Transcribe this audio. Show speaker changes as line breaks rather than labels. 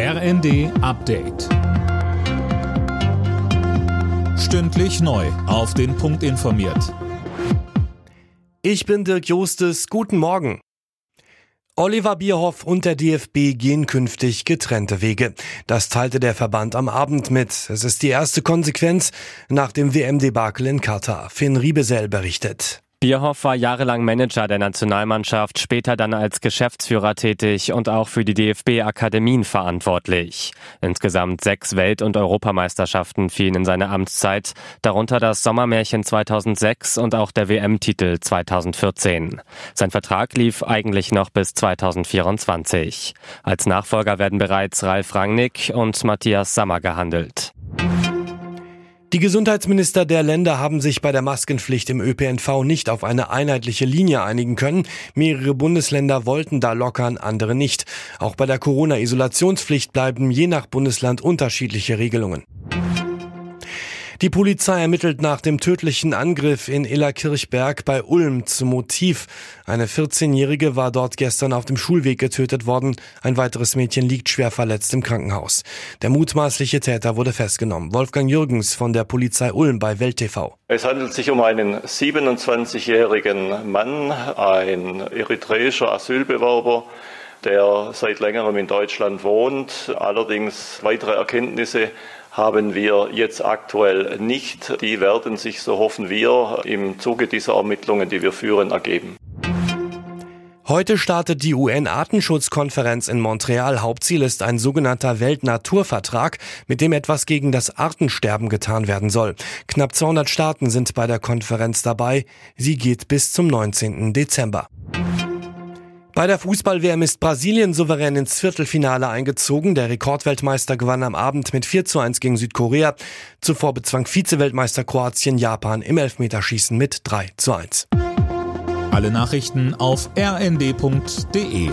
RND Update. Stündlich neu. Auf den Punkt informiert.
Ich bin Dirk Jostes. Guten Morgen. Oliver Bierhoff und der DFB gehen künftig getrennte Wege. Das teilte der Verband am Abend mit. Es ist die erste Konsequenz nach dem WM-Debakel in Katar. Finn Riebesell berichtet.
Bierhoff war jahrelang Manager der Nationalmannschaft, später dann als Geschäftsführer tätig und auch für die DFB-Akademien verantwortlich. Insgesamt sechs Welt- und Europameisterschaften fielen in seine Amtszeit, darunter das Sommermärchen 2006 und auch der WM-Titel 2014. Sein Vertrag lief eigentlich noch bis 2024. Als Nachfolger werden bereits Ralf Rangnick und Matthias Sammer gehandelt.
Die Gesundheitsminister der Länder haben sich bei der Maskenpflicht im ÖPNV nicht auf eine einheitliche Linie einigen können. Mehrere Bundesländer wollten da lockern, andere nicht. Auch bei der Corona-Isolationspflicht bleiben je nach Bundesland unterschiedliche Regelungen. Die Polizei ermittelt nach dem tödlichen Angriff in Illerkirchberg bei Ulm zum Motiv. Eine 14-Jährige war dort gestern auf dem Schulweg getötet worden. Ein weiteres Mädchen liegt schwer verletzt im Krankenhaus. Der mutmaßliche Täter wurde festgenommen. Wolfgang Jürgens von der Polizei Ulm bei Welt TV.
Es handelt sich um einen 27-jährigen Mann, ein eritreischer Asylbewerber der seit längerem in Deutschland wohnt. Allerdings weitere Erkenntnisse haben wir jetzt aktuell nicht. Die werden sich, so hoffen wir, im Zuge dieser Ermittlungen, die wir führen, ergeben.
Heute startet die UN-Artenschutzkonferenz in Montreal. Hauptziel ist ein sogenannter Weltnaturvertrag, mit dem etwas gegen das Artensterben getan werden soll. Knapp 200 Staaten sind bei der Konferenz dabei. Sie geht bis zum 19. Dezember. Bei der Fußball-WM ist Brasilien souverän ins Viertelfinale eingezogen. Der Rekordweltmeister gewann am Abend mit 4 zu 1 gegen Südkorea. Zuvor bezwang Vize-Weltmeister Kroatien Japan im Elfmeterschießen mit 3 zu 1.
Alle Nachrichten auf rnd.de